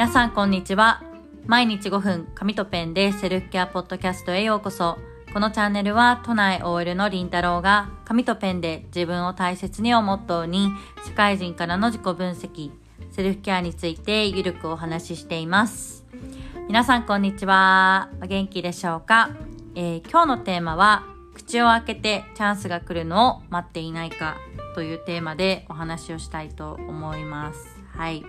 皆さんこんにちは。毎日5分、紙とペンでセルフケアポッドキャストへようこそ。このチャンネルは都内 OL のりんたろうが紙とペンで自分を大切にをモットーに社会人からの自己分析、セルフケアについてゆるくお話ししています。皆さんこんにちは。お元気でしょうか、えー、今日のテーマは口を開けてチャンスが来るのを待っていないかというテーマでお話をしたいと思います。はい。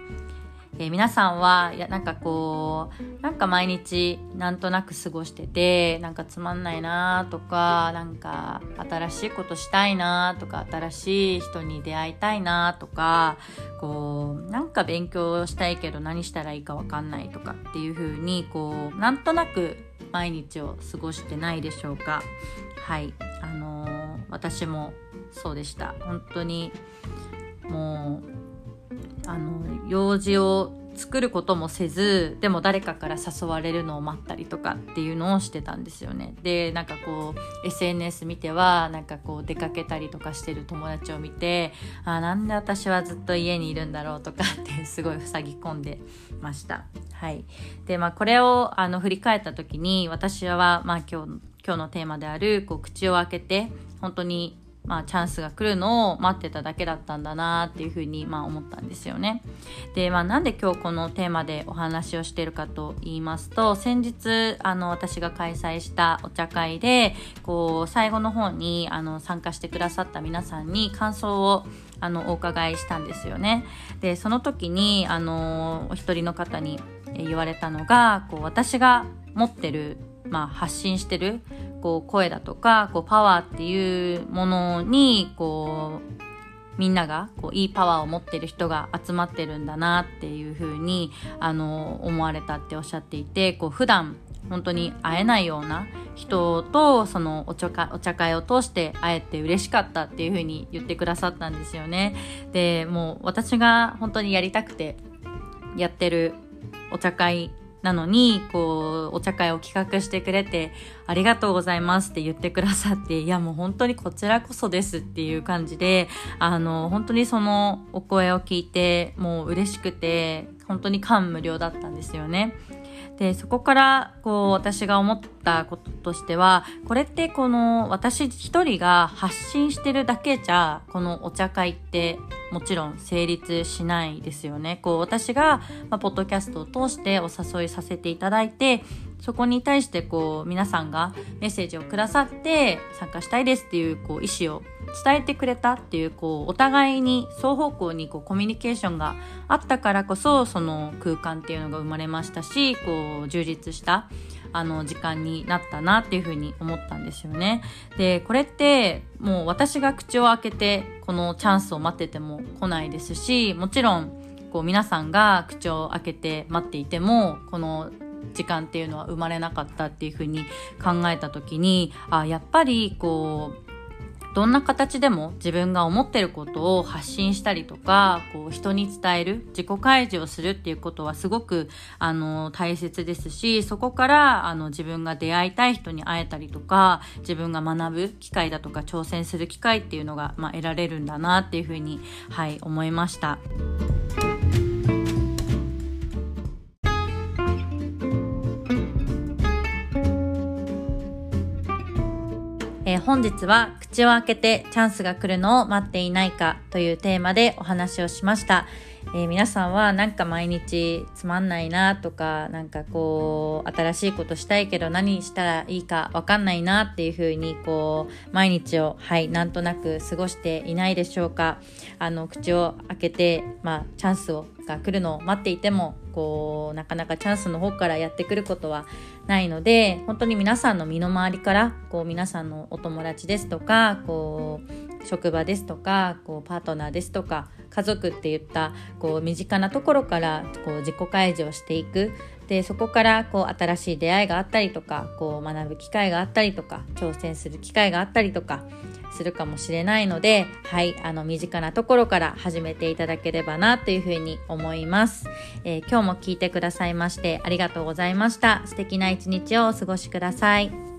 えー、皆さんは、いや、なんかこう、なんか毎日なんとなく過ごしてて、なんかつまんないなとか、なんか新しいことしたいなとか、新しい人に出会いたいなとか、こう、なんか勉強したいけど何したらいいかわかんないとかっていう風に、こう、なんとなく毎日を過ごしてないでしょうか。はい。あのー、私もそうでした。本当に、もう、あの用事を作ることもせずでも誰かから誘われるのを待ったりとかっていうのをしてたんですよね。でなんかこう SNS 見てはなんかこう出かけたりとかしてる友達を見てあなんで私はずっと家にいるんだろうとかって すごい塞ぎ込んでました。はい。でまあこれをあの振り返った時に私はまあ今日今日のテーマであるこう口を開けて本当にまあ、チャンスが来るのを待ってただけだったんだなっていうふうに、まあ、思ったんですよね。で、まあ、なんで今日このテーマでお話をしてるかと言いますと先日あの私が開催したお茶会でこう最後の方にあの参加してくださった皆さんに感想をあのお伺いしたんですよね。でその時にあのお一人の方に言われたのがこう私が持ってる、まあ、発信してるこう声だとかこうパワーっていうものにこうみんながこういいパワーを持ってる人が集まってるんだなっていう風にあの思われたっておっしゃっていてこう普段本当に会えないような人とそのお茶お茶会を通して会えて嬉しかったっていう風に言ってくださったんですよね。でもう私が本当にやりたくてやってるお茶会なのに、こう、お茶会を企画してくれて、ありがとうございますって言ってくださって、いやもう本当にこちらこそですっていう感じで、あの、本当にそのお声を聞いて、もう嬉しくて、本当に感無量だったんですよね。で、そこから、こう、私が思ったこととしては、これってこの、私一人が発信してるだけじゃ、このお茶会ってもちろん成立しないですよね。こう、私が、まあ、ポッドキャストを通してお誘いさせていただいて、そこに対してこう皆さんがメッセージをくださって参加したいですっていうこう意思を伝えてくれたっていうこうお互いに双方向にこうコミュニケーションがあったからこそその空間っていうのが生まれましたしこう充実したあの時間になったなっていうふうに思ったんですよね。でこれってもう私が口を開けてこのチャンスを待ってても来ないですしもちろんこう皆さんが口を開けて待っていてもこの時間っていうのは生まれなかったっていうふうに考えた時にあやっぱりこうどんな形でも自分が思ってることを発信したりとか、こう人に伝える、自己開示をするっていうことはすごく、あの、大切ですし、そこから、あの、自分が出会いたい人に会えたりとか、自分が学ぶ機会だとか挑戦する機会っていうのが、まあ、得られるんだなっていうふうに、はい、思いました。えー、本日は口を開けてチャンスが来るのを待っていないかというテーマでお話をしました。えー、皆さんはなんか毎日つまんないなとか、なんかこう、新しいことしたいけど何したらいいかわかんないなっていう風に、こう、毎日を、はい、なんとなく過ごしていないでしょうか。あの、口を開けて、まあ、チャンスをが来るのを待っていても、こう、なかなかチャンスの方からやってくることはないので、本当に皆さんの身の回りから、こう、皆さんのお友達ですとか、こう、職場ですとかこうパートナーですとか家族っていったこう身近なところからこう自己開示をしていくでそこからこう新しい出会いがあったりとかこう学ぶ機会があったりとか挑戦する機会があったりとかするかもしれないのではいあの身近なところから始めていただければなというふうに思います、えー、今日も聞いてくださいましてありがとうございました。素敵な一日をお過ごしください。